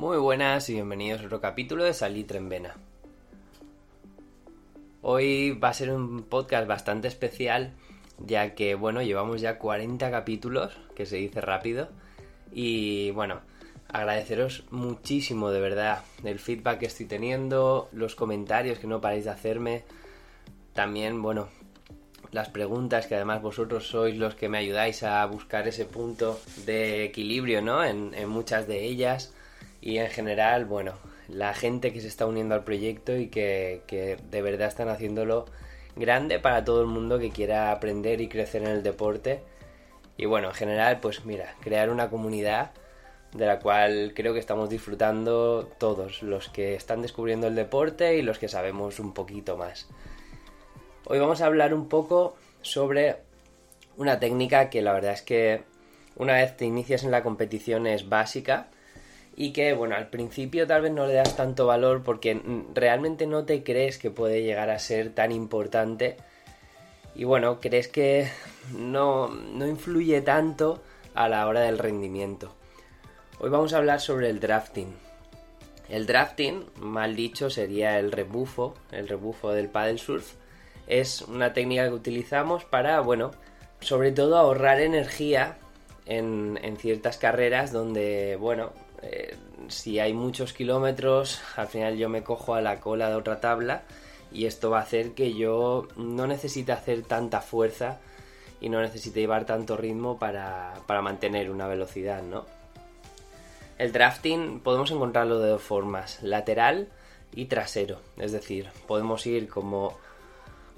Muy buenas y bienvenidos a otro capítulo de Salitre en Vena. Hoy va a ser un podcast bastante especial, ya que, bueno, llevamos ya 40 capítulos, que se dice rápido, y bueno, agradeceros muchísimo de verdad el feedback que estoy teniendo, los comentarios que no paráis de hacerme, también, bueno, las preguntas que además vosotros sois los que me ayudáis a buscar ese punto de equilibrio, ¿no? En, en muchas de ellas y en general, bueno, la gente que se está uniendo al proyecto y que, que, de verdad están haciéndolo grande para todo el mundo que quiera aprender y crecer en el deporte. Y bueno, en general, pues mira, crear una comunidad de la cual creo que estamos disfrutando todos, los que están descubriendo el deporte y los que sabemos un poquito más. Hoy vamos a hablar un poco sobre una técnica que la verdad es que una vez te inicias en la competición es básica y que bueno al principio tal vez no le das tanto valor porque realmente no te crees que puede llegar a ser tan importante y bueno crees que no, no influye tanto a la hora del rendimiento. Hoy vamos a hablar sobre el drafting. El drafting mal dicho sería el rebufo el rebufo del paddle surf. Es una técnica que utilizamos para bueno sobre todo ahorrar energía en, en ciertas carreras donde bueno si hay muchos kilómetros, al final yo me cojo a la cola de otra tabla y esto va a hacer que yo no necesite hacer tanta fuerza y no necesite llevar tanto ritmo para, para mantener una velocidad, ¿no? El drafting podemos encontrarlo de dos formas, lateral y trasero, es decir, podemos ir como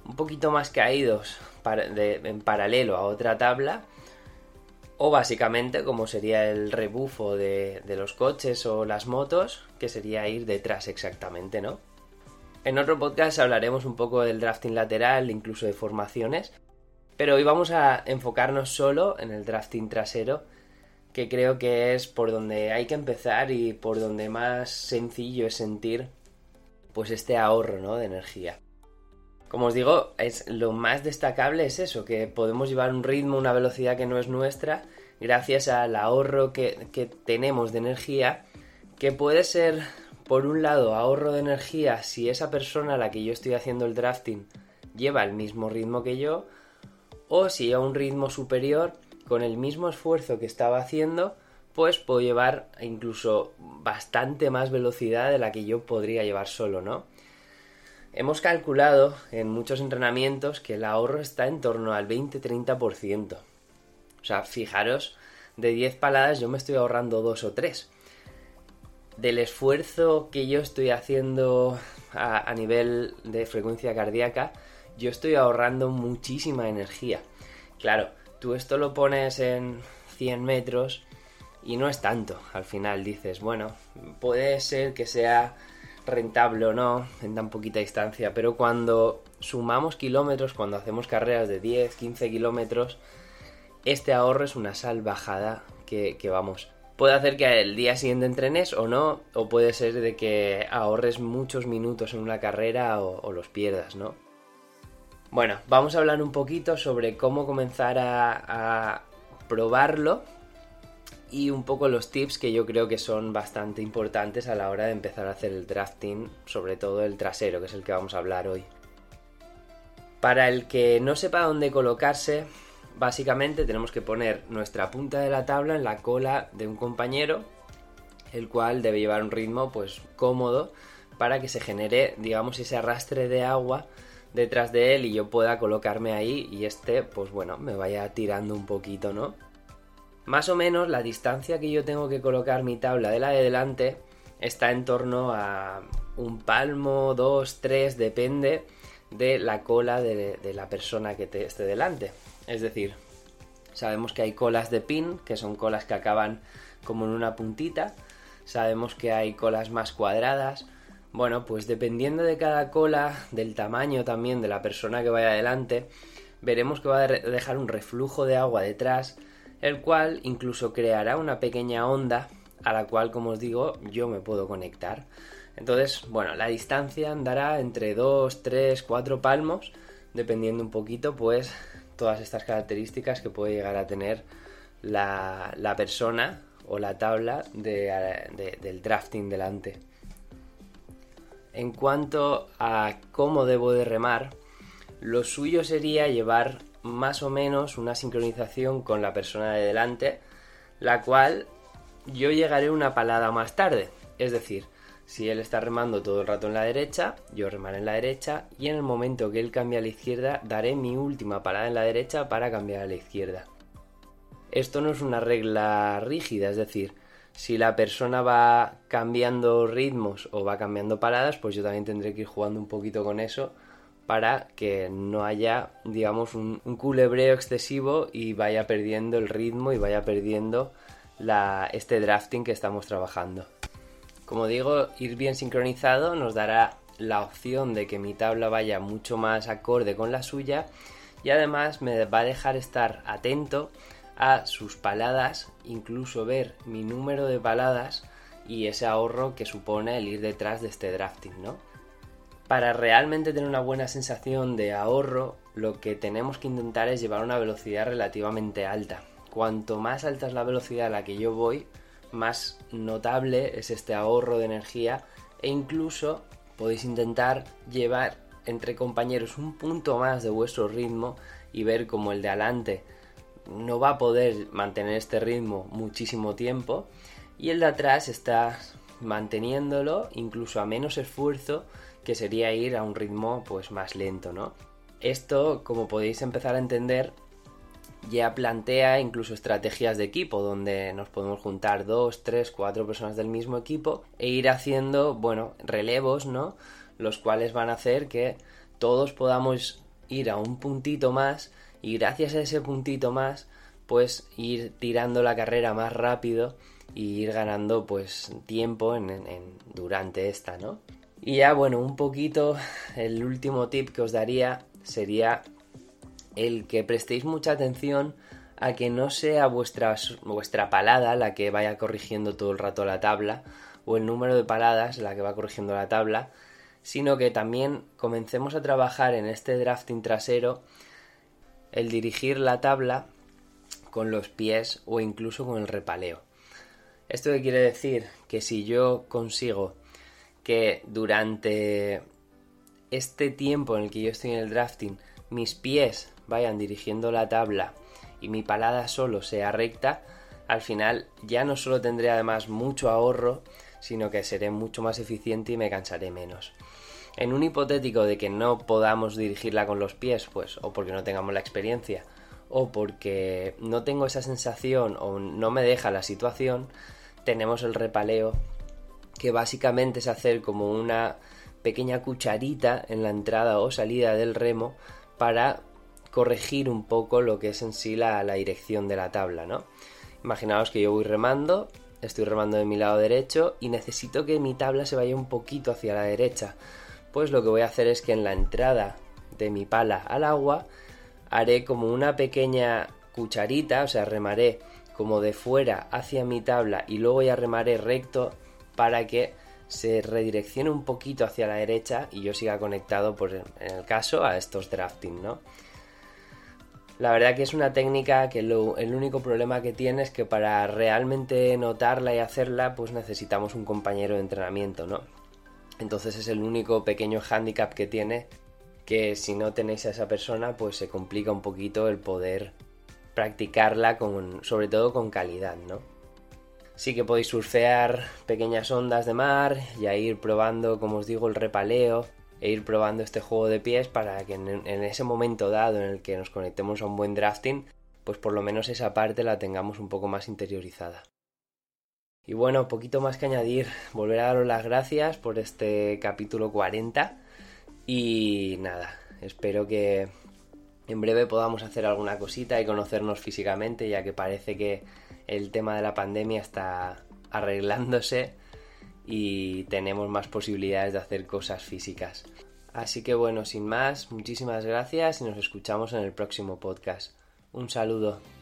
un poquito más caídos en paralelo a otra tabla o básicamente como sería el rebufo de, de, los coches o las motos, que sería ir detrás exactamente, ¿no? En otro podcast hablaremos un poco del drafting lateral, incluso de formaciones, pero hoy vamos a enfocarnos solo en el drafting trasero, que creo que es por donde hay que empezar y por donde más sencillo es sentir pues este ahorro, ¿no? de energía. Como os digo, es, lo más destacable es eso, que podemos llevar un ritmo, una velocidad que no es nuestra, gracias al ahorro que, que tenemos de energía, que puede ser, por un lado, ahorro de energía si esa persona a la que yo estoy haciendo el drafting lleva el mismo ritmo que yo, o si a un ritmo superior, con el mismo esfuerzo que estaba haciendo, pues puedo llevar incluso bastante más velocidad de la que yo podría llevar solo, ¿no? Hemos calculado en muchos entrenamientos que el ahorro está en torno al 20-30%. O sea, fijaros, de 10 paladas yo me estoy ahorrando 2 o 3. Del esfuerzo que yo estoy haciendo a, a, nivel de frecuencia cardíaca, yo estoy ahorrando muchísima energía. Claro, tú esto lo pones en 100 metros y no es tanto. Al final dices, bueno, puede ser que sea rentable o no en tan poquita distancia, pero cuando sumamos kilómetros, cuando hacemos carreras de 10, 15 kilómetros, este ahorro es una salvajada que, que vamos. Puede hacer que el día siguiente entrenes o no, o puede ser de que ahorres muchos minutos en una carrera o, los pierdas, ¿no? Bueno, vamos a hablar un poquito sobre cómo comenzar a probarlo y un poco los tips que yo creo que son bastante importantes a la hora de empezar a hacer el drafting, sobre todo el trasero, que es el que vamos a hablar hoy. Para el que no sepa dónde colocarse, básicamente tenemos que poner nuestra punta de la tabla en la cola de un compañero, el cual debe llevar un ritmo pues cómodo para que se genere, digamos, ese arrastre de agua detrás de él y yo pueda colocarme ahí y este, pues bueno, me vaya tirando un poquito, ¿no? Más o menos la distancia que yo tengo que colocar mi tabla de la de delante está en torno a un palmo, dos, tres, depende de la cola de, de la persona que te esté delante. Es decir, sabemos que hay colas de pin, que son colas que acaban como en una puntita. Sabemos que hay colas más cuadradas. Bueno, pues dependiendo de cada cola, del tamaño también de la persona que vaya adelante, veremos que va a dejar un reflujo de agua detrás el cual incluso creará una pequeña onda a la cual, como os digo, yo me puedo conectar. Entonces, bueno, la distancia andará entre 2, 3, 4 palmos, dependiendo un poquito, pues, todas estas características que puede llegar a tener la, la persona o la tabla del drafting delante. En cuanto a cómo debo de remar, lo suyo sería llevar más o menos una sincronización con la persona de delante, la cual yo llegaré una palada más tarde. Es decir, si él está remando todo el rato en la derecha, yo remaré en la derecha y en el momento que él cambie a la izquierda daré mi última parada en la derecha para cambiar a la izquierda. Esto no es una regla rígida, es decir, si la persona va cambiando ritmos o va cambiando paradas, pues yo también tendré que ir jugando un poquito con eso para que no haya, digamos, un, culebreo excesivo y vaya perdiendo el ritmo y vaya perdiendo este drafting que estamos trabajando. Como digo, ir bien sincronizado nos dará la opción de que mi tabla vaya mucho más acorde con la suya y además me va a dejar estar atento a sus paladas, incluso ver mi número de paladas y ese ahorro que supone el ir detrás de este drafting, ¿no? Para realmente tener una buena sensación de ahorro, lo que tenemos que intentar es llevar una velocidad relativamente alta. Cuanto más alta es la velocidad a la que yo voy, más notable es este ahorro de energía e incluso podéis intentar llevar entre compañeros un punto más de vuestro ritmo y ver como el de adelante no va a poder mantener este ritmo muchísimo tiempo y el de atrás está manteniéndolo incluso a menos esfuerzo que sería ir a un ritmo pues más lento, ¿no? Esto, como podéis empezar a entender, ya plantea incluso estrategias de equipo donde nos podemos juntar dos, tres, cuatro personas del mismo equipo e ir haciendo, bueno, relevos, ¿no? Los cuales van a hacer que todos podamos ir a un puntito más y gracias a ese puntito más pues ir tirando la carrera más rápido y ir ganando pues tiempo en, durante esta, ¿no? Y ya bueno, un poquito el último tip que os daría sería el que prestéis mucha atención a que no sea vuestra, vuestra palada la que vaya corrigiendo todo el rato la tabla o el número de paladas la que va corrigiendo la tabla, sino que también comencemos a trabajar en este drafting trasero el dirigir la tabla con los pies o incluso con el repaleo. ¿Esto qué quiere decir? Que si yo consigo que durante este tiempo en el que yo estoy en el drafting mis pies vayan dirigiendo la tabla y mi palada solo sea recta, al final ya no solo tendré además mucho ahorro, sino que seré mucho más eficiente y me cansaré menos. En un hipotético de que no podamos dirigirla con los pies, pues o porque no tengamos la experiencia, o porque no tengo esa sensación o no me deja la situación, tenemos el repaleo, que básicamente es hacer como una pequeña cucharita en la entrada o salida del remo para corregir un poco lo que es en sí la, dirección de la tabla, ¿no? Imaginaos que yo voy remando, estoy remando de mi lado derecho y necesito que mi tabla se vaya un poquito hacia la derecha pues lo que voy a hacer es que en la entrada de mi pala al agua haré como una pequeña cucharita, o sea, remaré como de fuera hacia mi tabla y luego ya remaré recto para que se redireccione un poquito hacia la derecha y yo siga conectado, por, en el caso, a estos drafting, ¿no? La verdad que es una técnica que el único problema que tiene es que para realmente notarla y hacerla, pues necesitamos un compañero de entrenamiento, ¿no? Entonces es el único pequeño hándicap que tiene que si no tenéis a esa persona pues se complica un poquito el poder practicarla con, sobre todo con calidad, ¿no? Sí que podéis surfear pequeñas ondas de mar y a ir probando, como os digo, el repaleo e ir probando este juego de pies para que en, en ese momento dado en el que nos conectemos a un buen drafting, pues por lo menos esa parte la tengamos un poco más interiorizada. Y bueno, poquito más que añadir, volver a daros las gracias por este capítulo 40 y nada, espero que en breve podamos hacer alguna cosita y conocernos físicamente, ya que parece que el tema de la pandemia está arreglándose y tenemos más posibilidades de hacer cosas físicas. Así que bueno, sin más, muchísimas gracias y nos escuchamos en el próximo podcast. Un saludo.